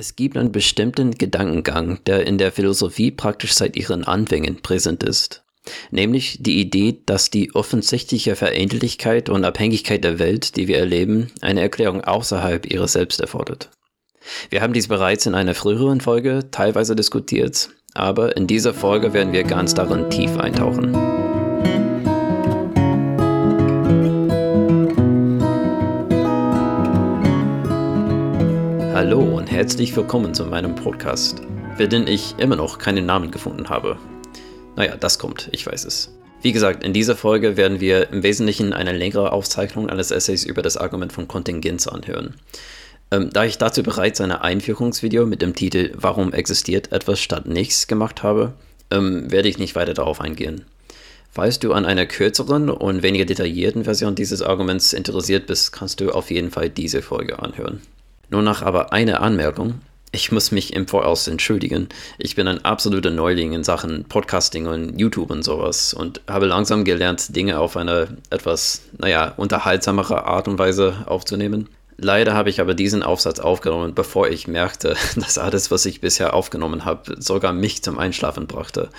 Es gibt einen bestimmten Gedankengang, der in der Philosophie praktisch seit ihren Anfängen präsent ist. Nämlich die Idee, dass die offensichtliche Verähnlichkeit und Abhängigkeit der Welt, die wir erleben, eine Erklärung außerhalb ihrer selbst erfordert. Wir haben dies bereits in einer früheren Folge teilweise diskutiert, aber in dieser Folge werden wir ganz darin tief eintauchen. Herzlich willkommen zu meinem Podcast, für den ich immer noch keinen Namen gefunden habe. Naja, das kommt, ich weiß es. Wie gesagt, in dieser Folge werden wir im Wesentlichen eine längere Aufzeichnung eines Essays über das Argument von Kontingenz anhören. Ähm, da ich dazu bereits eine Einführungsvideo mit dem Titel Warum existiert etwas statt nichts gemacht habe, ähm, werde ich nicht weiter darauf eingehen. Falls du an einer kürzeren und weniger detaillierten Version dieses Arguments interessiert bist, kannst du auf jeden Fall diese Folge anhören. Nur noch aber eine Anmerkung. Ich muss mich im Voraus entschuldigen. Ich bin ein absoluter Neuling in Sachen Podcasting und YouTube und sowas und habe langsam gelernt, Dinge auf eine etwas, naja, unterhaltsamere Art und Weise aufzunehmen. Leider habe ich aber diesen Aufsatz aufgenommen, bevor ich merkte, dass alles, was ich bisher aufgenommen habe, sogar mich zum Einschlafen brachte.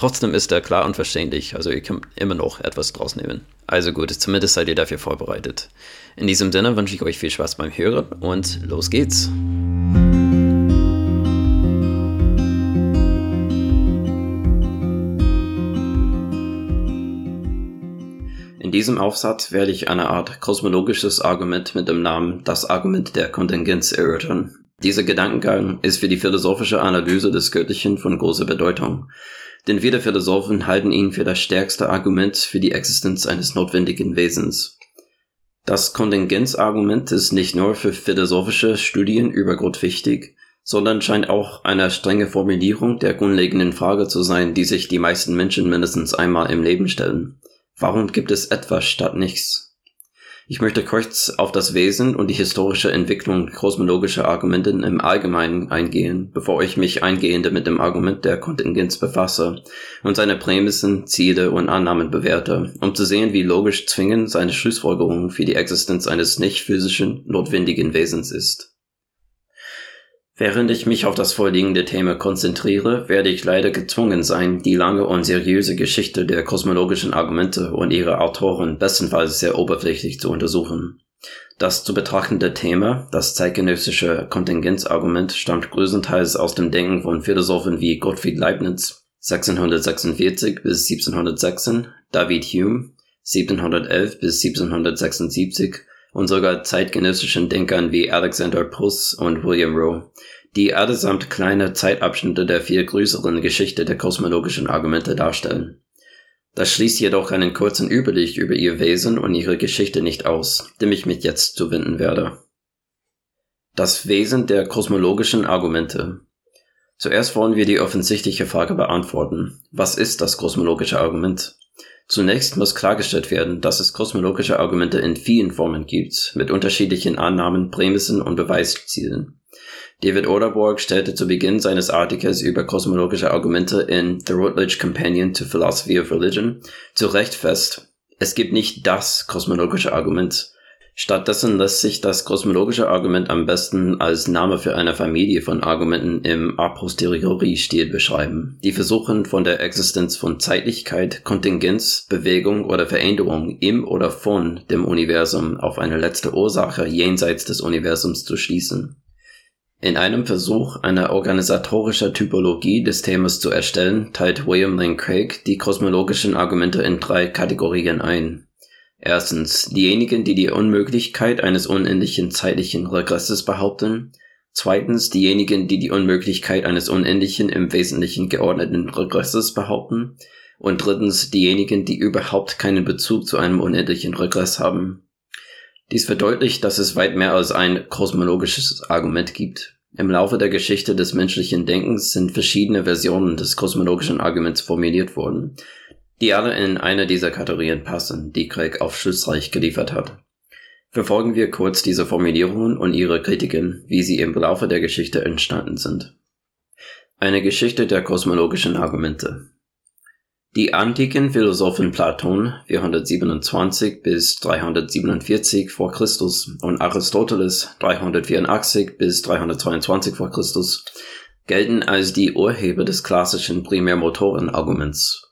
Trotzdem ist er klar und verständlich, also ihr könnt immer noch etwas draus nehmen. Also gut, zumindest seid ihr dafür vorbereitet. In diesem Sinne wünsche ich euch viel Spaß beim Hören und los geht's. In diesem Aufsatz werde ich eine Art kosmologisches Argument mit dem Namen das Argument der Kontingenz erörtern. Dieser Gedankengang ist für die philosophische Analyse des Göttlichen von großer Bedeutung, denn viele Philosophen halten ihn für das stärkste Argument für die Existenz eines notwendigen Wesens. Das Kontingenzargument ist nicht nur für philosophische Studien über Gott wichtig, sondern scheint auch eine strenge Formulierung der grundlegenden Frage zu sein, die sich die meisten Menschen mindestens einmal im Leben stellen. Warum gibt es etwas statt nichts? Ich möchte kurz auf das Wesen und die historische Entwicklung kosmologischer Argumente im Allgemeinen eingehen, bevor ich mich eingehende mit dem Argument der Kontingenz befasse und seine Prämissen, Ziele und Annahmen bewerte, um zu sehen, wie logisch zwingend seine Schlussfolgerung für die Existenz eines nicht physischen, notwendigen Wesens ist. Während ich mich auf das vorliegende Thema konzentriere, werde ich leider gezwungen sein, die lange und seriöse Geschichte der kosmologischen Argumente und ihre Autoren bestenfalls sehr oberflächlich zu untersuchen. Das zu betrachtende Thema, das zeitgenössische Kontingenzargument, stammt größtenteils aus dem Denken von Philosophen wie Gottfried Leibniz 1646 bis 1716, David Hume 1711 bis 1776 und sogar zeitgenössischen Denkern wie Alexander Puss und William Rowe, die allesamt kleine Zeitabschnitte der viel größeren Geschichte der kosmologischen Argumente darstellen. Das schließt jedoch einen kurzen Überblick über ihr Wesen und ihre Geschichte nicht aus, dem ich mich jetzt zuwenden werde. Das Wesen der kosmologischen Argumente. Zuerst wollen wir die offensichtliche Frage beantworten. Was ist das kosmologische Argument? Zunächst muss klargestellt werden, dass es kosmologische Argumente in vielen Formen gibt, mit unterschiedlichen Annahmen, Prämissen und Beweiszielen. David Oderborg stellte zu Beginn seines Artikels über kosmologische Argumente in The Routledge Companion to Philosophy of Religion zu Recht fest, es gibt nicht das kosmologische Argument, Stattdessen lässt sich das kosmologische Argument am besten als Name für eine Familie von Argumenten im a posteriori-Stil beschreiben, die versuchen, von der Existenz von Zeitlichkeit, Kontingenz, Bewegung oder Veränderung im oder von dem Universum auf eine letzte Ursache jenseits des Universums zu schließen. In einem Versuch, eine organisatorische Typologie des Themas zu erstellen, teilt William Lane Craig die kosmologischen Argumente in drei Kategorien ein Erstens diejenigen, die die Unmöglichkeit eines unendlichen zeitlichen Regresses behaupten. Zweitens diejenigen, die die Unmöglichkeit eines unendlichen im Wesentlichen geordneten Regresses behaupten. Und drittens diejenigen, die überhaupt keinen Bezug zu einem unendlichen Regress haben. Dies verdeutlicht, dass es weit mehr als ein kosmologisches Argument gibt. Im Laufe der Geschichte des menschlichen Denkens sind verschiedene Versionen des kosmologischen Arguments formuliert worden, die alle in eine dieser Kategorien passen, die Craig aufschlussreich geliefert hat. Verfolgen wir kurz diese Formulierungen und ihre Kritiken, wie sie im Laufe der Geschichte entstanden sind. Eine Geschichte der kosmologischen Argumente. Die antiken Philosophen Platon 427 bis 347 vor Christus und Aristoteles 384 bis 322 vor Christus gelten als die Urheber des klassischen Primärmotorenarguments.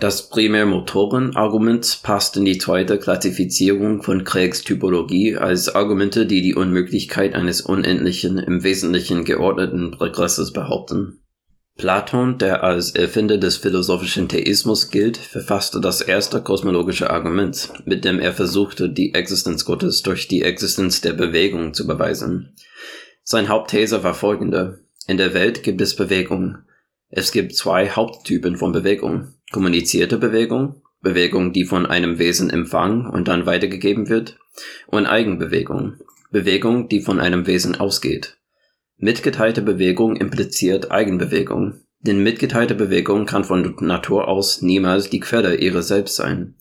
Das Primärmotorenargument passt in die zweite Klassifizierung von Craigs Typologie als Argumente, die die Unmöglichkeit eines unendlichen, im Wesentlichen geordneten Regresses behaupten. Platon, der als Erfinder des philosophischen Theismus gilt, verfasste das erste kosmologische Argument, mit dem er versuchte, die Existenz Gottes durch die Existenz der Bewegung zu beweisen. Sein Hauptthese war folgende. In der Welt gibt es Bewegung. Es gibt zwei Haupttypen von Bewegung. Kommunizierte Bewegung, Bewegung, die von einem Wesen empfangen und dann weitergegeben wird, und Eigenbewegung, Bewegung, die von einem Wesen ausgeht. Mitgeteilte Bewegung impliziert Eigenbewegung, denn mitgeteilte Bewegung kann von Natur aus niemals die Quelle ihrer selbst sein.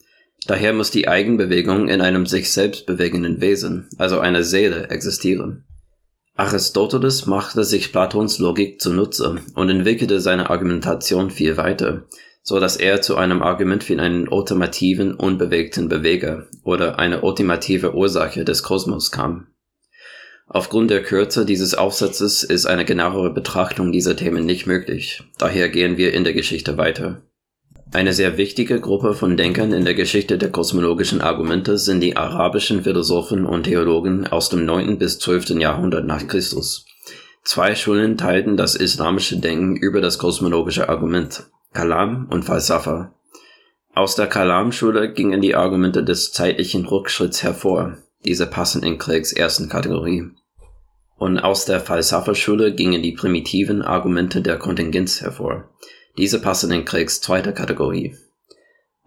Daher muss die Eigenbewegung in einem sich selbst bewegenden Wesen, also einer Seele, existieren. Aristoteles machte sich Platons Logik zunutze und entwickelte seine Argumentation viel weiter, so dass er zu einem Argument für einen ultimativen, unbewegten Beweger oder eine ultimative Ursache des Kosmos kam. Aufgrund der Kürze dieses Aufsatzes ist eine genauere Betrachtung dieser Themen nicht möglich, daher gehen wir in der Geschichte weiter. Eine sehr wichtige Gruppe von Denkern in der Geschichte der kosmologischen Argumente sind die arabischen Philosophen und Theologen aus dem 9. bis 12. Jahrhundert nach Christus. Zwei Schulen teilten das islamische Denken über das kosmologische Argument, Kalam und Falsafa. Aus der Kalam-Schule gingen die Argumente des zeitlichen Rückschritts hervor. Diese passen in Craigs ersten Kategorie und aus der Falsafa-Schule gingen die primitiven Argumente der Kontingenz hervor. Diese passen in Craigs zweiter Kategorie.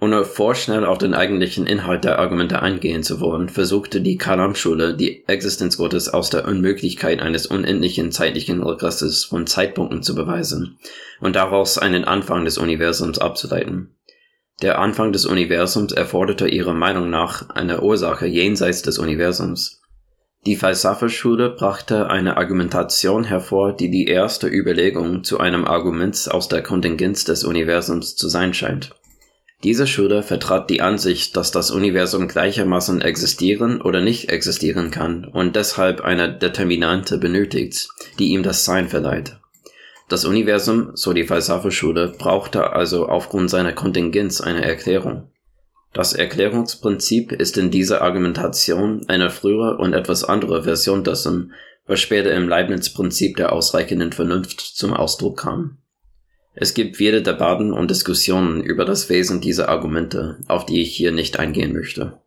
Ohne vorschnell auf den eigentlichen Inhalt der Argumente eingehen zu wollen, versuchte die Kalam-Schule die Existenz Gottes aus der Unmöglichkeit eines unendlichen zeitlichen Regresses von Zeitpunkten zu beweisen und daraus einen Anfang des Universums abzuleiten. Der Anfang des Universums erforderte ihrer Meinung nach eine Ursache jenseits des Universums. Die Falsafa-Schule brachte eine Argumentation hervor, die die erste Überlegung zu einem Argument aus der Kontingenz des Universums zu sein scheint. Diese Schule vertrat die Ansicht, dass das Universum gleichermaßen existieren oder nicht existieren kann und deshalb eine Determinante benötigt, die ihm das Sein verleiht. Das Universum, so die Falsafa-Schule, brauchte also aufgrund seiner Kontingenz eine Erklärung. Das Erklärungsprinzip ist in dieser Argumentation eine frühere und etwas andere Version dessen, was später im Leibniz-Prinzip der ausreichenden Vernunft zum Ausdruck kam. Es gibt viele Debatten und Diskussionen über das Wesen dieser Argumente, auf die ich hier nicht eingehen möchte.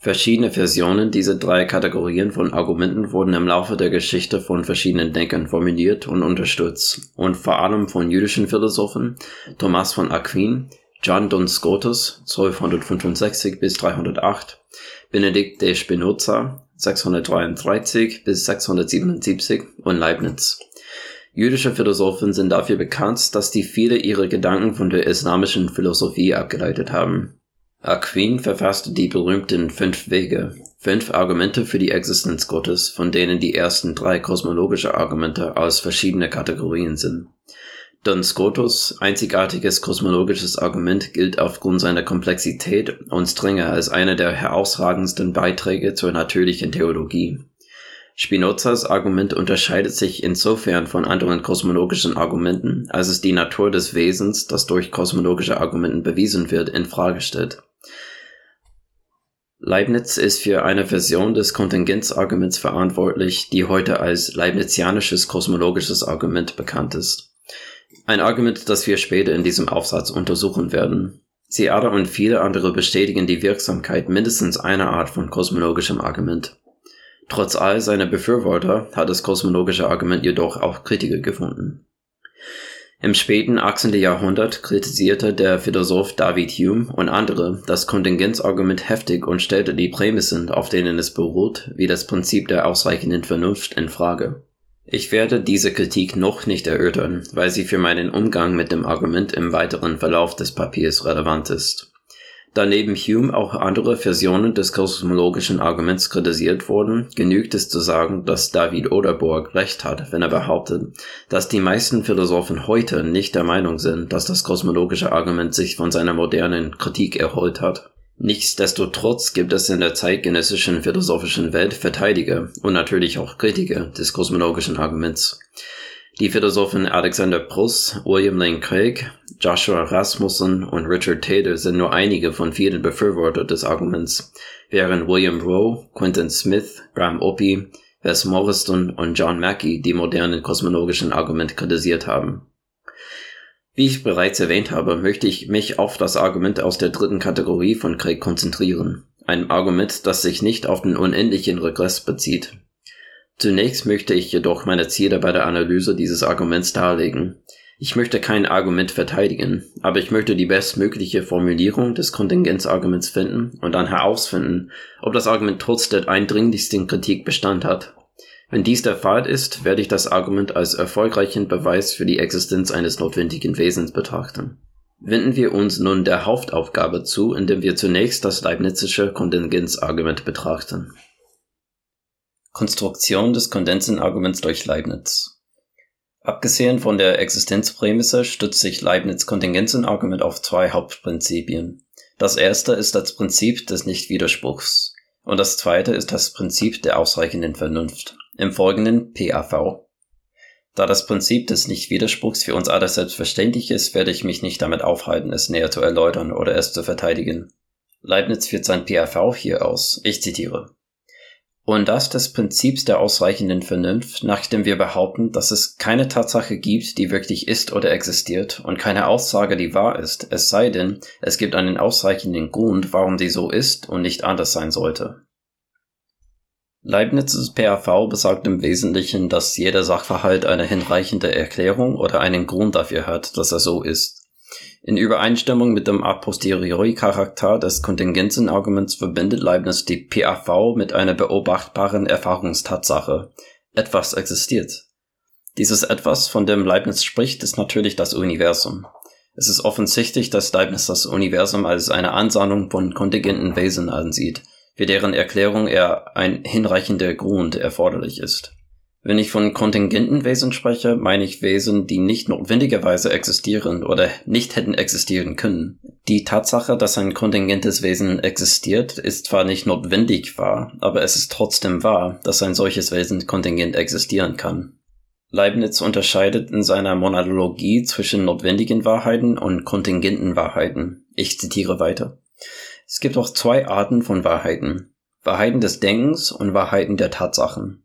Verschiedene Versionen dieser drei Kategorien von Argumenten wurden im Laufe der Geschichte von verschiedenen Denkern formuliert und unterstützt, und vor allem von jüdischen Philosophen, Thomas von Aquin, John Duns Scotus 1265 bis 308, Benedikt de Spinoza 633 bis 677 und Leibniz. Jüdische Philosophen sind dafür bekannt, dass die viele ihre Gedanken von der islamischen Philosophie abgeleitet haben. Aquin verfasste die berühmten Fünf Wege, fünf Argumente für die Existenz Gottes, von denen die ersten drei kosmologische Argumente aus verschiedene Kategorien sind. Don Scotus einzigartiges kosmologisches Argument gilt aufgrund seiner Komplexität und Strenge als einer der herausragendsten Beiträge zur natürlichen Theologie. Spinozas Argument unterscheidet sich insofern von anderen kosmologischen Argumenten, als es die Natur des Wesens, das durch kosmologische Argumenten bewiesen wird, in Frage stellt. Leibniz ist für eine Version des Kontingenzarguments verantwortlich, die heute als leibnizianisches kosmologisches Argument bekannt ist. Ein Argument, das wir später in diesem Aufsatz untersuchen werden. Seada und viele andere bestätigen die Wirksamkeit mindestens einer Art von kosmologischem Argument. Trotz all seiner Befürworter hat das kosmologische Argument jedoch auch Kritiker gefunden. Im späten 18. Jahrhundert kritisierte der Philosoph David Hume und andere das Kontingenzargument heftig und stellte die Prämissen, auf denen es beruht, wie das Prinzip der ausreichenden Vernunft in Frage. Ich werde diese Kritik noch nicht erörtern, weil sie für meinen Umgang mit dem Argument im weiteren Verlauf des Papiers relevant ist. Da neben Hume auch andere Versionen des kosmologischen Arguments kritisiert wurden, genügt es zu sagen, dass David Oderborg recht hat, wenn er behauptet, dass die meisten Philosophen heute nicht der Meinung sind, dass das kosmologische Argument sich von seiner modernen Kritik erholt hat. Nichtsdestotrotz gibt es in der zeitgenössischen philosophischen Welt Verteidiger und natürlich auch Kritiker des kosmologischen Arguments. Die Philosophen Alexander Pruss, William Lane Craig, Joshua Rasmussen und Richard Taylor sind nur einige von vielen Befürworter des Arguments, während William Rowe, Quentin Smith, Graham Opie, Wes Morriston und John Mackey die modernen kosmologischen Argumente kritisiert haben. Wie ich bereits erwähnt habe, möchte ich mich auf das Argument aus der dritten Kategorie von Craig konzentrieren. Ein Argument, das sich nicht auf den unendlichen Regress bezieht. Zunächst möchte ich jedoch meine Ziele bei der Analyse dieses Arguments darlegen. Ich möchte kein Argument verteidigen, aber ich möchte die bestmögliche Formulierung des Kontingenzarguments finden und dann herausfinden, ob das Argument trotz der eindringlichsten Kritik Bestand hat. Wenn dies der Fall ist, werde ich das Argument als erfolgreichen Beweis für die Existenz eines notwendigen Wesens betrachten. Wenden wir uns nun der Hauptaufgabe zu, indem wir zunächst das Leibnizische Kontingenzargument betrachten. Konstruktion des Kondensenarguments durch Leibniz. Abgesehen von der Existenzprämisse stützt sich Leibniz Kontingenzenargument auf zwei Hauptprinzipien. Das erste ist das Prinzip des Nichtwiderspruchs und das zweite ist das Prinzip der ausreichenden Vernunft. Im folgenden PAV. Da das Prinzip des Nichtwiderspruchs für uns alle selbstverständlich ist, werde ich mich nicht damit aufhalten, es näher zu erläutern oder es zu verteidigen. Leibniz führt sein PAV hier aus. Ich zitiere und das des Prinzips der ausreichenden Vernunft, nachdem wir behaupten, dass es keine Tatsache gibt, die wirklich ist oder existiert, und keine Aussage, die wahr ist, es sei denn, es gibt einen ausreichenden Grund, warum sie so ist und nicht anders sein sollte. Leibniz's PAV besagt im Wesentlichen, dass jeder Sachverhalt eine hinreichende Erklärung oder einen Grund dafür hat, dass er so ist. In Übereinstimmung mit dem a posteriori Charakter des Kontingenzenarguments verbindet Leibniz die PAV mit einer beobachtbaren Erfahrungstatsache: Etwas existiert. Dieses Etwas, von dem Leibniz spricht, ist natürlich das Universum. Es ist offensichtlich, dass Leibniz das Universum als eine Ansammlung von kontingenten Wesen ansieht, für deren Erklärung er ein hinreichender Grund erforderlich ist wenn ich von kontingenten Wesen spreche, meine ich Wesen, die nicht notwendigerweise existieren oder nicht hätten existieren können. Die Tatsache, dass ein kontingentes Wesen existiert, ist zwar nicht notwendig wahr, aber es ist trotzdem wahr, dass ein solches Wesen kontingent existieren kann. Leibniz unterscheidet in seiner Monologie zwischen notwendigen Wahrheiten und kontingenten Wahrheiten. Ich zitiere weiter. Es gibt auch zwei Arten von Wahrheiten. Wahrheiten des Denkens und Wahrheiten der Tatsachen.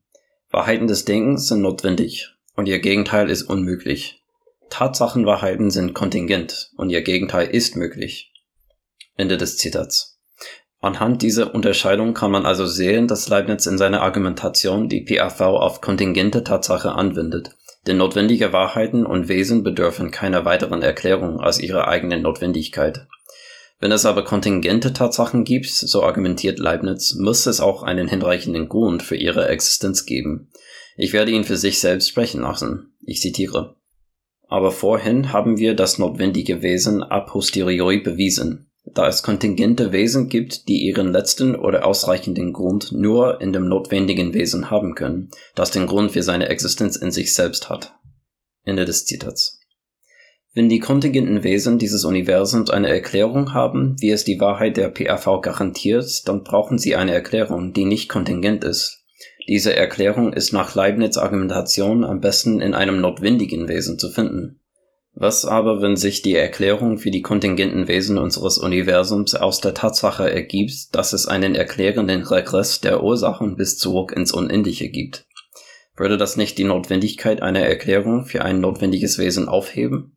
Wahrheiten des Denkens sind notwendig und ihr Gegenteil ist unmöglich. Tatsachenwahrheiten sind kontingent und ihr Gegenteil ist möglich. Ende des Zitats. Anhand dieser Unterscheidung kann man also sehen, dass Leibniz in seiner Argumentation die PAV auf kontingente Tatsache anwendet, denn notwendige Wahrheiten und Wesen bedürfen keiner weiteren Erklärung als ihrer eigenen Notwendigkeit. Wenn es aber kontingente Tatsachen gibt, so argumentiert Leibniz, muss es auch einen hinreichenden Grund für ihre Existenz geben. Ich werde ihn für sich selbst sprechen lassen. Ich zitiere. Aber vorhin haben wir das notwendige Wesen a posteriori bewiesen, da es kontingente Wesen gibt, die ihren letzten oder ausreichenden Grund nur in dem notwendigen Wesen haben können, das den Grund für seine Existenz in sich selbst hat. Ende des Zitats. Wenn die kontingenten Wesen dieses Universums eine Erklärung haben, wie es die Wahrheit der PAV garantiert, dann brauchen sie eine Erklärung, die nicht kontingent ist. Diese Erklärung ist nach Leibniz Argumentation am besten in einem notwendigen Wesen zu finden. Was aber, wenn sich die Erklärung für die kontingenten Wesen unseres Universums aus der Tatsache ergibt, dass es einen erklärenden Regress der Ursachen bis zurück ins Unendliche gibt? Würde das nicht die Notwendigkeit einer Erklärung für ein notwendiges Wesen aufheben?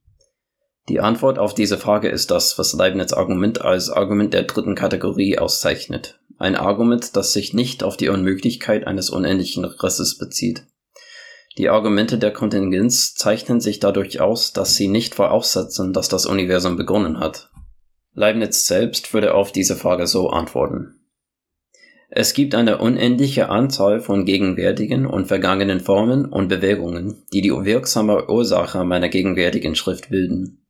Die Antwort auf diese Frage ist das, was Leibniz Argument als Argument der dritten Kategorie auszeichnet. Ein Argument, das sich nicht auf die Unmöglichkeit eines unendlichen Regresses bezieht. Die Argumente der Kontingenz zeichnen sich dadurch aus, dass sie nicht voraussetzen, dass das Universum begonnen hat. Leibniz selbst würde auf diese Frage so antworten. Es gibt eine unendliche Anzahl von gegenwärtigen und vergangenen Formen und Bewegungen, die die wirksame Ursache meiner gegenwärtigen Schrift bilden.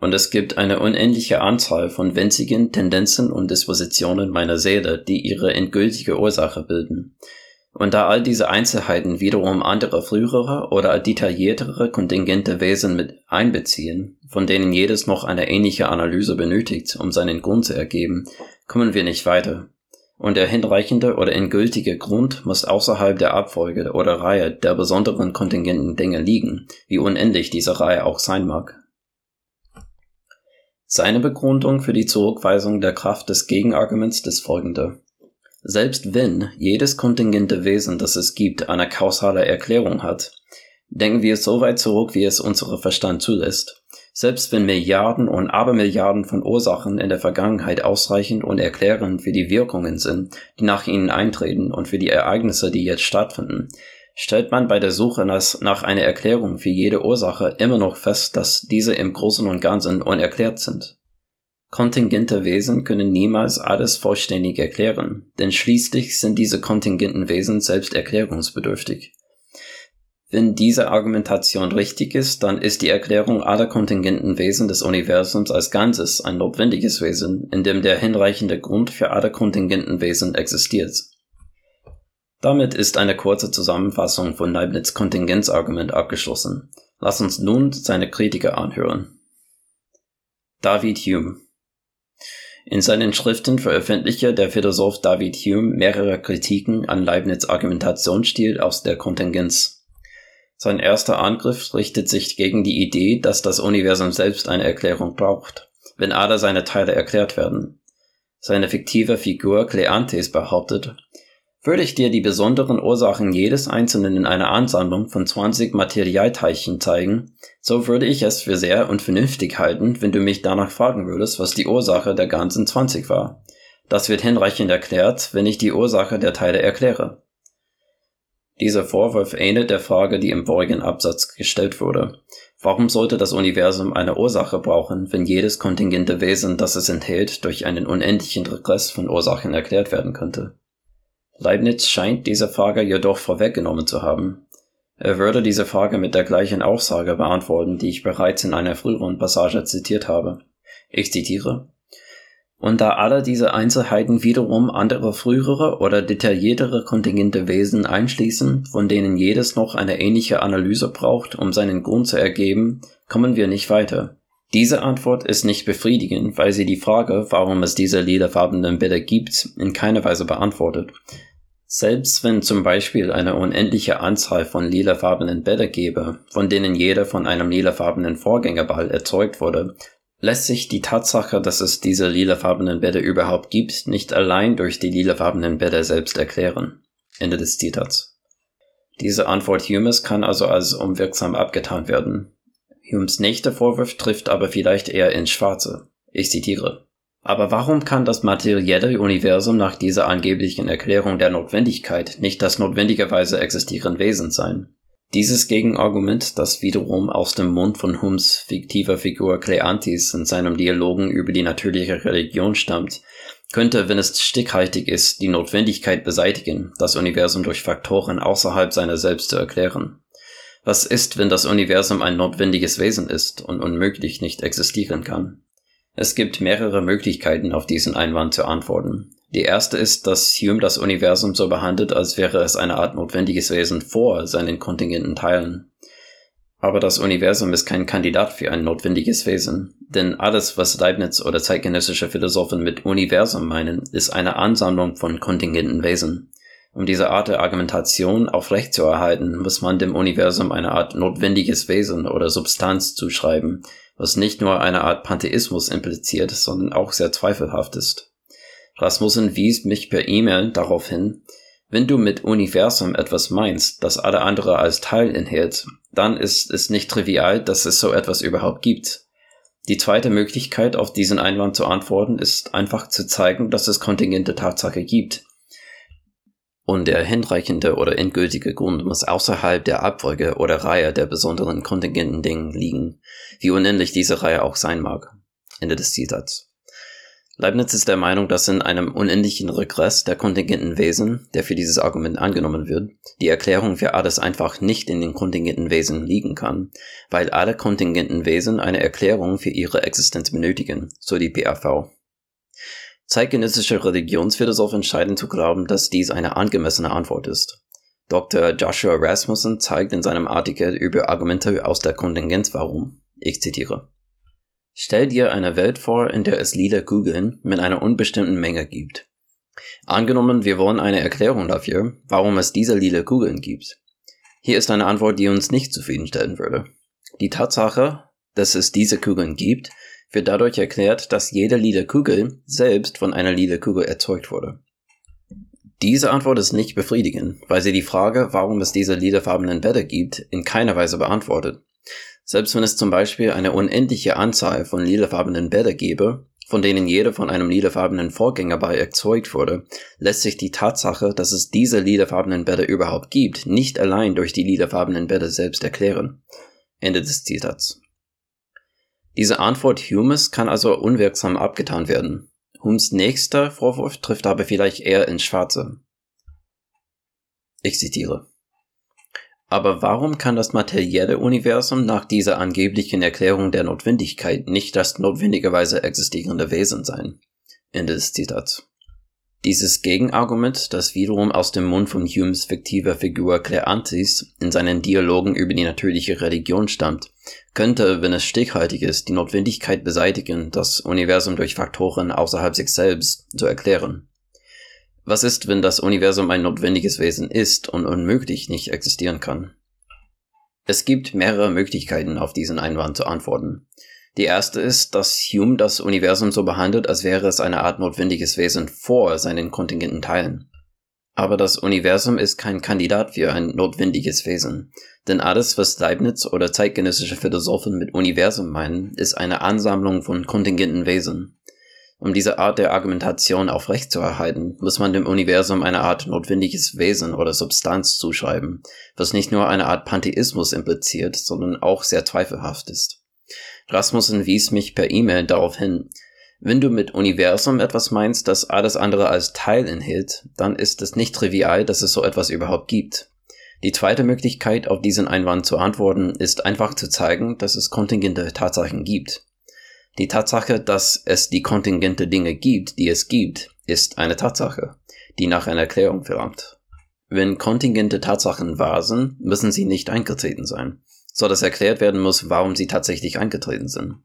Und es gibt eine unendliche Anzahl von winzigen Tendenzen und Dispositionen meiner Seele, die ihre endgültige Ursache bilden. Und da all diese Einzelheiten wiederum andere frühere oder detailliertere kontingente Wesen mit einbeziehen, von denen jedes noch eine ähnliche Analyse benötigt, um seinen Grund zu ergeben, kommen wir nicht weiter. Und der hinreichende oder endgültige Grund muss außerhalb der Abfolge oder Reihe der besonderen kontingenten Dinge liegen, wie unendlich diese Reihe auch sein mag. Seine Begründung für die Zurückweisung der Kraft des Gegenarguments ist folgende. Selbst wenn jedes kontingente Wesen, das es gibt, eine kausale Erklärung hat, denken wir so weit zurück, wie es unser Verstand zulässt. Selbst wenn Milliarden und Abermilliarden von Ursachen in der Vergangenheit ausreichend und erklärend für die Wirkungen sind, die nach ihnen eintreten und für die Ereignisse, die jetzt stattfinden, stellt man bei der Suche nach einer Erklärung für jede Ursache immer noch fest, dass diese im Großen und Ganzen unerklärt sind. Kontingente Wesen können niemals alles vollständig erklären, denn schließlich sind diese kontingenten Wesen selbst erklärungsbedürftig. Wenn diese Argumentation richtig ist, dann ist die Erklärung aller kontingenten Wesen des Universums als Ganzes ein notwendiges Wesen, in dem der hinreichende Grund für alle kontingenten Wesen existiert. Damit ist eine kurze Zusammenfassung von Leibniz Kontingenzargument abgeschlossen. Lass uns nun seine Kritiker anhören. David Hume In seinen Schriften veröffentlichte der Philosoph David Hume mehrere Kritiken an Leibniz Argumentationsstil aus der Kontingenz. Sein erster Angriff richtet sich gegen die Idee, dass das Universum selbst eine Erklärung braucht, wenn alle seine Teile erklärt werden. Seine fiktive Figur Kleanthes behauptet, würde ich dir die besonderen Ursachen jedes einzelnen in einer Ansammlung von 20 Materialteilchen zeigen, so würde ich es für sehr und vernünftig halten, wenn du mich danach fragen würdest, was die Ursache der ganzen 20 war. Das wird hinreichend erklärt, wenn ich die Ursache der Teile erkläre. Dieser Vorwurf ähnelt der Frage, die im vorigen Absatz gestellt wurde. Warum sollte das Universum eine Ursache brauchen, wenn jedes kontingente Wesen, das es enthält, durch einen unendlichen Regress von Ursachen erklärt werden könnte? Leibniz scheint diese Frage jedoch vorweggenommen zu haben. Er würde diese Frage mit der gleichen Aussage beantworten, die ich bereits in einer früheren Passage zitiert habe. Ich zitiere und da alle diese Einzelheiten wiederum andere frühere oder detailliertere kontingente Wesen einschließen, von denen jedes noch eine ähnliche Analyse braucht, um seinen Grund zu ergeben, kommen wir nicht weiter. Diese Antwort ist nicht befriedigend, weil sie die Frage, warum es diese lilafarbenen Bilder gibt, in keiner Weise beantwortet. Selbst wenn zum Beispiel eine unendliche Anzahl von lilafarbenen Bälle gäbe, von denen jeder von einem lilafarbenen Vorgängerball erzeugt wurde, lässt sich die Tatsache, dass es diese lilafarbenen Bälle überhaupt gibt, nicht allein durch die lilafarbenen Bälle selbst erklären. Ende des Zitats. Diese Antwort Humes kann also als unwirksam abgetan werden. Humes nächster Vorwurf trifft aber vielleicht eher ins Schwarze. Ich zitiere. Aber warum kann das materielle Universum nach dieser angeblichen Erklärung der Notwendigkeit nicht das notwendigerweise existierende Wesen sein? Dieses Gegenargument, das wiederum aus dem Mund von Humes fiktiver Figur Kleanthis in seinem Dialogen über die natürliche Religion stammt, könnte, wenn es stickhaltig ist, die Notwendigkeit beseitigen, das Universum durch Faktoren außerhalb seiner selbst zu erklären. Was ist, wenn das Universum ein notwendiges Wesen ist und unmöglich nicht existieren kann? Es gibt mehrere Möglichkeiten, auf diesen Einwand zu antworten. Die erste ist, dass Hume das Universum so behandelt, als wäre es eine Art notwendiges Wesen vor seinen kontingenten Teilen. Aber das Universum ist kein Kandidat für ein notwendiges Wesen, denn alles, was Leibniz oder zeitgenössische Philosophen mit Universum meinen, ist eine Ansammlung von kontingenten Wesen. Um diese Art der Argumentation aufrechtzuerhalten, muss man dem Universum eine Art notwendiges Wesen oder Substanz zuschreiben, was nicht nur eine Art Pantheismus impliziert, sondern auch sehr zweifelhaft ist. Rasmussen wies mich per E-Mail darauf hin, wenn du mit Universum etwas meinst, das alle andere als Teil enthält, dann ist es nicht trivial, dass es so etwas überhaupt gibt. Die zweite Möglichkeit, auf diesen Einwand zu antworten, ist einfach zu zeigen, dass es kontingente Tatsache gibt, und der hinreichende oder endgültige Grund muss außerhalb der Abfolge oder Reihe der besonderen kontingenten Dingen liegen, wie unendlich diese Reihe auch sein mag. Ende des Zitats. Leibniz ist der Meinung, dass in einem unendlichen Regress der kontingenten Wesen, der für dieses Argument angenommen wird, die Erklärung für alles einfach nicht in den kontingenten Wesen liegen kann, weil alle kontingenten Wesen eine Erklärung für ihre Existenz benötigen, so die PAV. Zeitgenössische Religionsphilosophen scheinen zu glauben, dass dies eine angemessene Antwort ist. Dr. Joshua Rasmussen zeigt in seinem Artikel über Argumente aus der Kontingenz warum. Ich zitiere. Stell dir eine Welt vor, in der es lila Kugeln mit einer unbestimmten Menge gibt. Angenommen, wir wollen eine Erklärung dafür, warum es diese lila Kugeln gibt. Hier ist eine Antwort, die uns nicht zufriedenstellen würde. Die Tatsache, dass es diese Kugeln gibt, wird dadurch erklärt, dass jede lila Kugel selbst von einer lila Kugel erzeugt wurde. Diese Antwort ist nicht befriedigend, weil sie die Frage, warum es diese lilafarbenen Bälle gibt, in keiner Weise beantwortet. Selbst wenn es zum Beispiel eine unendliche Anzahl von lilafarbenen Bälle gäbe, von denen jeder von einem lilafarbenen Vorgängerball erzeugt wurde, lässt sich die Tatsache, dass es diese lilafarbenen Bälle überhaupt gibt, nicht allein durch die lilafarbenen Bälle selbst erklären. Ende des Zitats. Diese Antwort Humes kann also unwirksam abgetan werden. Humes nächster Vorwurf trifft aber vielleicht eher ins Schwarze. Ich zitiere. Aber warum kann das materielle Universum nach dieser angeblichen Erklärung der Notwendigkeit nicht das notwendigerweise existierende Wesen sein? Ende des Zitats. Dieses Gegenargument, das wiederum aus dem Mund von Humes fiktiver Figur Kleanthis in seinen Dialogen über die natürliche Religion stammt, könnte, wenn es stichhaltig ist, die Notwendigkeit beseitigen, das Universum durch Faktoren außerhalb sich selbst zu erklären. Was ist, wenn das Universum ein notwendiges Wesen ist und unmöglich nicht existieren kann? Es gibt mehrere Möglichkeiten, auf diesen Einwand zu antworten. Die erste ist, dass Hume das Universum so behandelt, als wäre es eine Art notwendiges Wesen vor seinen kontingenten Teilen. Aber das Universum ist kein Kandidat für ein notwendiges Wesen, denn alles, was Leibniz oder zeitgenössische Philosophen mit Universum meinen, ist eine Ansammlung von kontingenten Wesen. Um diese Art der Argumentation aufrechtzuerhalten, muss man dem Universum eine Art notwendiges Wesen oder Substanz zuschreiben, was nicht nur eine Art Pantheismus impliziert, sondern auch sehr zweifelhaft ist. Rasmussen wies mich per E-Mail darauf hin, wenn du mit Universum etwas meinst, das alles andere als Teil enthält, dann ist es nicht trivial, dass es so etwas überhaupt gibt. Die zweite Möglichkeit, auf diesen Einwand zu antworten, ist einfach zu zeigen, dass es kontingente Tatsachen gibt. Die Tatsache, dass es die kontingente Dinge gibt, die es gibt, ist eine Tatsache, die nach einer Erklärung verlangt. Wenn kontingente Tatsachen wahr sind, müssen sie nicht eingetreten sein, so dass erklärt werden muss, warum sie tatsächlich eingetreten sind.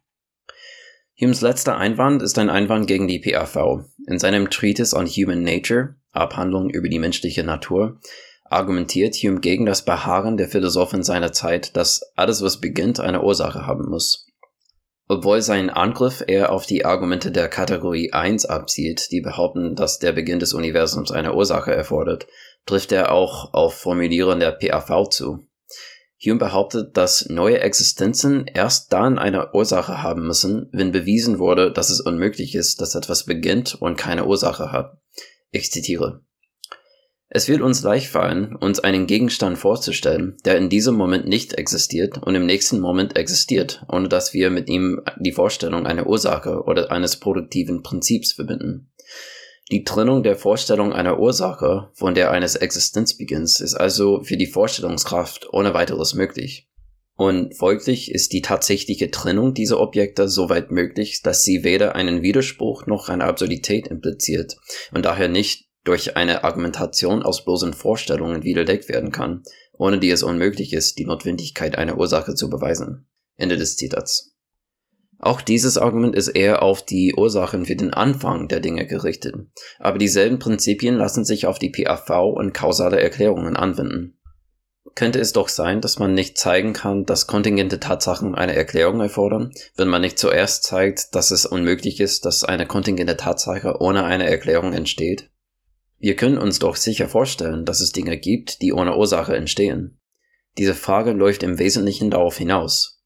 Humes letzter Einwand ist ein Einwand gegen die PAV. In seinem Treatise on Human Nature, Abhandlung über die menschliche Natur, argumentiert Hume gegen das Beharren der Philosophen seiner Zeit, dass alles, was beginnt, eine Ursache haben muss. Obwohl sein Angriff eher auf die Argumente der Kategorie 1 abzielt, die behaupten, dass der Beginn des Universums eine Ursache erfordert, trifft er auch auf Formulieren der PAV zu. Hume behauptet, dass neue Existenzen erst dann eine Ursache haben müssen, wenn bewiesen wurde, dass es unmöglich ist, dass etwas beginnt und keine Ursache hat. Ich zitiere. Es wird uns leicht fallen, uns einen Gegenstand vorzustellen, der in diesem Moment nicht existiert und im nächsten Moment existiert, ohne dass wir mit ihm die Vorstellung einer Ursache oder eines produktiven Prinzips verbinden. Die Trennung der Vorstellung einer Ursache von der eines Existenzbeginns ist also für die Vorstellungskraft ohne weiteres möglich. Und folglich ist die tatsächliche Trennung dieser Objekte soweit möglich, dass sie weder einen Widerspruch noch eine Absurdität impliziert und daher nicht durch eine Argumentation aus bloßen Vorstellungen widerlegt werden kann, ohne die es unmöglich ist, die Notwendigkeit einer Ursache zu beweisen. Ende des Zitats. Auch dieses Argument ist eher auf die Ursachen für den Anfang der Dinge gerichtet, aber dieselben Prinzipien lassen sich auf die PAV und kausale Erklärungen anwenden. Könnte es doch sein, dass man nicht zeigen kann, dass kontingente Tatsachen eine Erklärung erfordern, wenn man nicht zuerst zeigt, dass es unmöglich ist, dass eine kontingente Tatsache ohne eine Erklärung entsteht? Wir können uns doch sicher vorstellen, dass es Dinge gibt, die ohne Ursache entstehen. Diese Frage läuft im Wesentlichen darauf hinaus.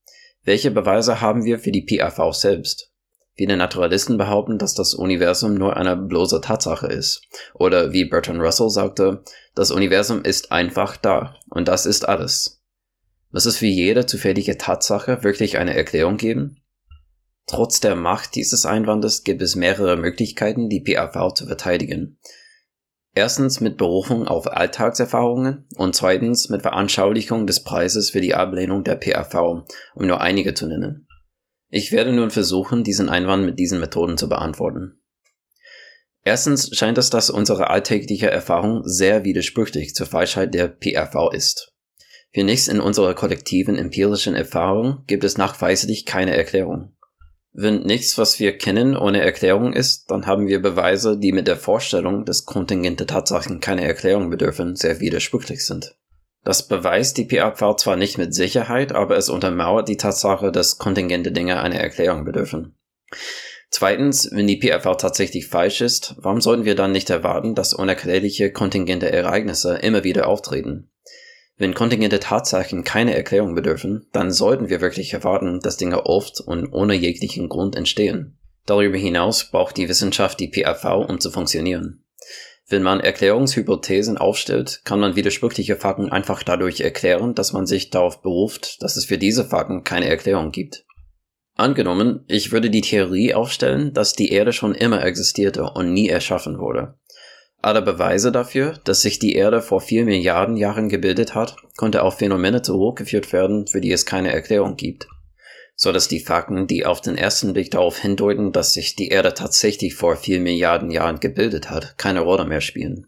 Welche Beweise haben wir für die PAV selbst? Viele Naturalisten behaupten, dass das Universum nur eine bloße Tatsache ist. Oder wie Bertrand Russell sagte, das Universum ist einfach da und das ist alles. Muss es für jede zufällige Tatsache wirklich eine Erklärung geben? Trotz der Macht dieses Einwandes gibt es mehrere Möglichkeiten, die PAV zu verteidigen. Erstens mit Berufung auf Alltagserfahrungen und zweitens mit Veranschaulichung des Preises für die Ablehnung der PAV, um nur einige zu nennen. Ich werde nun versuchen, diesen Einwand mit diesen Methoden zu beantworten. Erstens scheint es, dass unsere alltägliche Erfahrung sehr widersprüchlich zur Falschheit der PRV ist. Für nichts in unserer kollektiven empirischen Erfahrung gibt es nachweislich keine Erklärung. Wenn nichts, was wir kennen, ohne Erklärung ist, dann haben wir Beweise, die mit der Vorstellung, dass kontingente Tatsachen keine Erklärung bedürfen, sehr widersprüchlich sind. Das beweist die PRV zwar nicht mit Sicherheit, aber es untermauert die Tatsache, dass kontingente Dinge eine Erklärung bedürfen. Zweitens, wenn die PRV tatsächlich falsch ist, warum sollten wir dann nicht erwarten, dass unerklärliche kontingente Ereignisse immer wieder auftreten? Wenn kontingente Tatsachen keine Erklärung bedürfen, dann sollten wir wirklich erwarten, dass Dinge oft und ohne jeglichen Grund entstehen. Darüber hinaus braucht die Wissenschaft die PRV, um zu funktionieren. Wenn man Erklärungshypothesen aufstellt, kann man widersprüchliche Fakten einfach dadurch erklären, dass man sich darauf beruft, dass es für diese Fakten keine Erklärung gibt. Angenommen, ich würde die Theorie aufstellen, dass die Erde schon immer existierte und nie erschaffen wurde. Alle Beweise dafür, dass sich die Erde vor vier Milliarden Jahren gebildet hat, konnte auf Phänomene zurückgeführt werden, für die es keine Erklärung gibt. So dass die Fakten, die auf den ersten Blick darauf hindeuten, dass sich die Erde tatsächlich vor vier Milliarden Jahren gebildet hat, keine Rolle mehr spielen.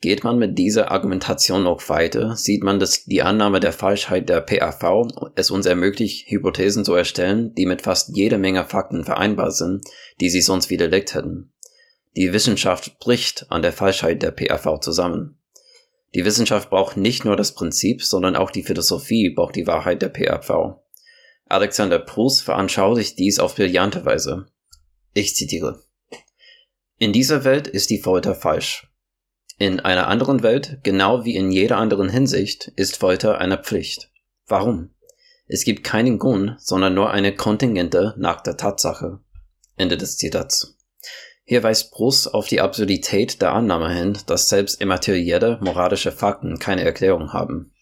Geht man mit dieser Argumentation noch weiter, sieht man, dass die Annahme der Falschheit der PAV es uns ermöglicht, Hypothesen zu erstellen, die mit fast jeder Menge Fakten vereinbar sind, die sie sonst widerlegt hätten. Die Wissenschaft bricht an der Falschheit der PAV zusammen. Die Wissenschaft braucht nicht nur das Prinzip, sondern auch die Philosophie braucht die Wahrheit der PAV. Alexander Proust veranschaulicht dies auf brillante Weise. Ich zitiere. In dieser Welt ist die Folter falsch. In einer anderen Welt, genau wie in jeder anderen Hinsicht, ist Folter eine Pflicht. Warum? Es gibt keinen Grund, sondern nur eine kontingente nackte Tatsache. Ende des Zitats. Hier weist Bruce auf die Absurdität der Annahme hin, dass selbst immaterielle moralische Fakten keine Erklärung haben.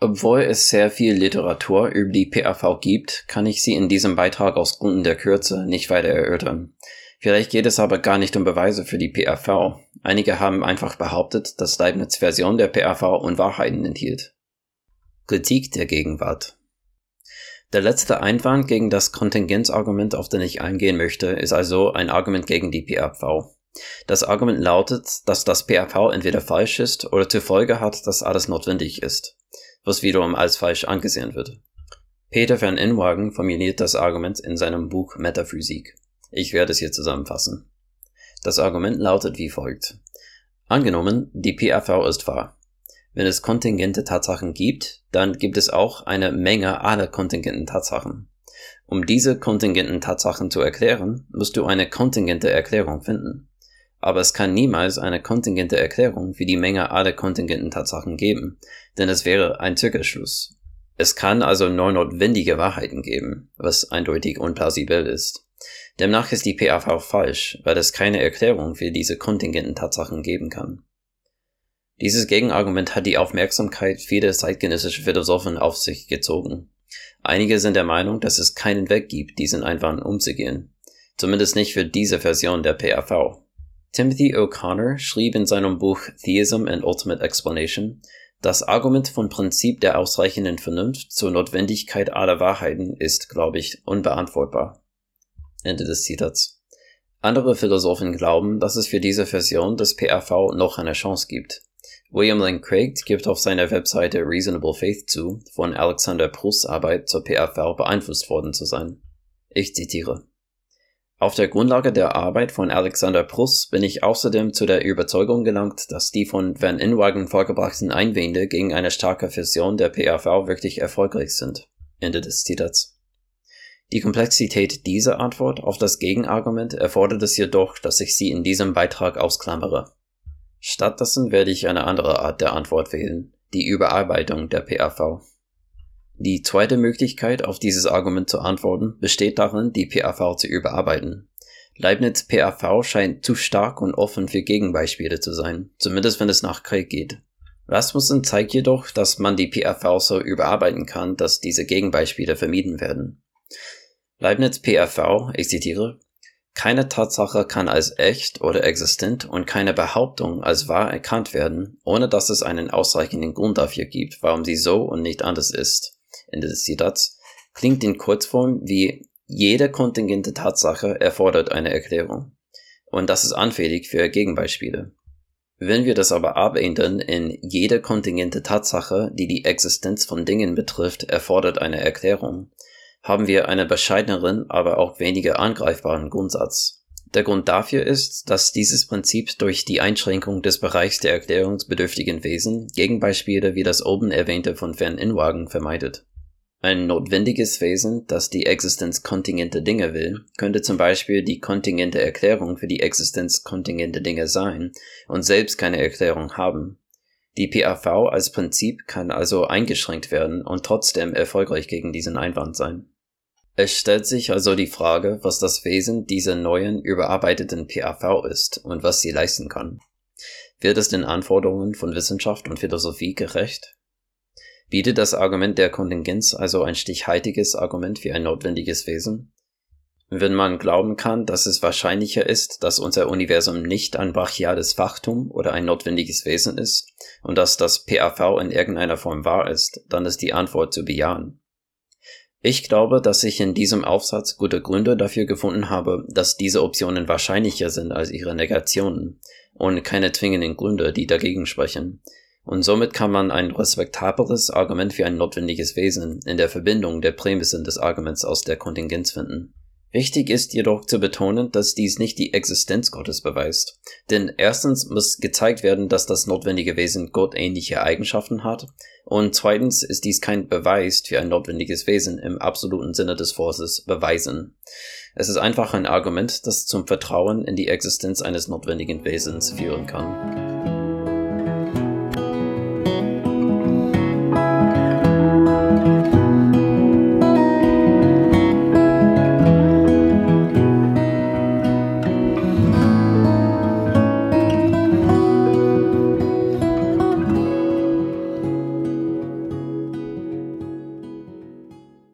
Obwohl es sehr viel Literatur über die PAV gibt, kann ich sie in diesem Beitrag aus Gründen der Kürze nicht weiter erörtern. Vielleicht geht es aber gar nicht um Beweise für die PAV. Einige haben einfach behauptet, dass Leibniz Version der PAV Unwahrheiten enthielt. Kritik der Gegenwart. Der letzte Einwand gegen das Kontingenzargument, auf den ich eingehen möchte, ist also ein Argument gegen die PAV. Das Argument lautet, dass das PAV entweder falsch ist oder zur Folge hat, dass alles notwendig ist, was wiederum als falsch angesehen wird. Peter van Inwagen formuliert das Argument in seinem Buch Metaphysik. Ich werde es hier zusammenfassen. Das Argument lautet wie folgt. Angenommen, die PAV ist wahr. Wenn es kontingente Tatsachen gibt, dann gibt es auch eine Menge aller kontingenten Tatsachen. Um diese kontingenten Tatsachen zu erklären, musst du eine kontingente Erklärung finden. Aber es kann niemals eine kontingente Erklärung für die Menge aller kontingenten Tatsachen geben, denn es wäre ein Zirkelschluss. Es kann also nur notwendige Wahrheiten geben, was eindeutig unplausibel ist. Demnach ist die PAV falsch, weil es keine Erklärung für diese kontingenten Tatsachen geben kann. Dieses Gegenargument hat die Aufmerksamkeit vieler zeitgenössischer Philosophen auf sich gezogen. Einige sind der Meinung, dass es keinen Weg gibt, diesen Einwand umzugehen. Zumindest nicht für diese Version der PAV. Timothy O'Connor schrieb in seinem Buch Theism and Ultimate Explanation, das Argument von Prinzip der ausreichenden Vernunft zur Notwendigkeit aller Wahrheiten ist, glaube ich, unbeantwortbar. Ende des Zitats. Andere Philosophen glauben, dass es für diese Version des PRV noch eine Chance gibt. William Lane Craig gibt auf seiner Webseite Reasonable Faith zu, von Alexander Prousts Arbeit zur PRV beeinflusst worden zu sein. Ich zitiere. Auf der Grundlage der Arbeit von Alexander Proust bin ich außerdem zu der Überzeugung gelangt, dass die von Van Inwagen vorgebrachten Einwände gegen eine starke Version der PRV wirklich erfolgreich sind. Ende des Zitats. Die Komplexität dieser Antwort auf das Gegenargument erfordert es jedoch, dass ich sie in diesem Beitrag ausklammere. Stattdessen werde ich eine andere Art der Antwort wählen, die Überarbeitung der PAV. Die zweite Möglichkeit, auf dieses Argument zu antworten, besteht darin, die PAV zu überarbeiten. Leibniz PAV scheint zu stark und offen für Gegenbeispiele zu sein, zumindest wenn es nach Krieg geht. Rasmussen zeigt jedoch, dass man die PAV so überarbeiten kann, dass diese Gegenbeispiele vermieden werden. Leibniz PFV, ich zitiere, keine Tatsache kann als echt oder existent und keine Behauptung als wahr erkannt werden, ohne dass es einen ausreichenden Grund dafür gibt, warum sie so und nicht anders ist. Ende des Zitats. Klingt in Kurzform wie jede kontingente Tatsache erfordert eine Erklärung. Und das ist anfällig für Gegenbeispiele. Wenn wir das aber abändern in jede kontingente Tatsache, die die Existenz von Dingen betrifft, erfordert eine Erklärung, haben wir einen bescheideneren, aber auch weniger angreifbaren Grundsatz. Der Grund dafür ist, dass dieses Prinzip durch die Einschränkung des Bereichs der erklärungsbedürftigen Wesen Gegenbeispiele wie das oben erwähnte von Van Inwagen vermeidet. Ein notwendiges Wesen, das die Existenz kontingente Dinge will, könnte zum Beispiel die kontingente Erklärung für die Existenz kontingente Dinge sein und selbst keine Erklärung haben. Die PAV als Prinzip kann also eingeschränkt werden und trotzdem erfolgreich gegen diesen Einwand sein. Es stellt sich also die Frage, was das Wesen dieser neuen, überarbeiteten PAV ist und was sie leisten kann. Wird es den Anforderungen von Wissenschaft und Philosophie gerecht? Bietet das Argument der Kontingenz also ein stichhaltiges Argument für ein notwendiges Wesen? Wenn man glauben kann, dass es wahrscheinlicher ist, dass unser Universum nicht ein brachiales Fachtum oder ein notwendiges Wesen ist und dass das PAV in irgendeiner Form wahr ist, dann ist die Antwort zu bejahen. Ich glaube, dass ich in diesem Aufsatz gute Gründe dafür gefunden habe, dass diese Optionen wahrscheinlicher sind als ihre Negationen und keine zwingenden Gründe, die dagegen sprechen. Und somit kann man ein respektables Argument für ein notwendiges Wesen in der Verbindung der Prämissen des Arguments aus der Kontingenz finden. Wichtig ist jedoch zu betonen, dass dies nicht die Existenz Gottes beweist. Denn erstens muss gezeigt werden, dass das notwendige Wesen gottähnliche Eigenschaften hat, und zweitens ist dies kein Beweis für ein notwendiges Wesen im absoluten Sinne des Wortes beweisen. Es ist einfach ein Argument, das zum Vertrauen in die Existenz eines notwendigen Wesens führen kann.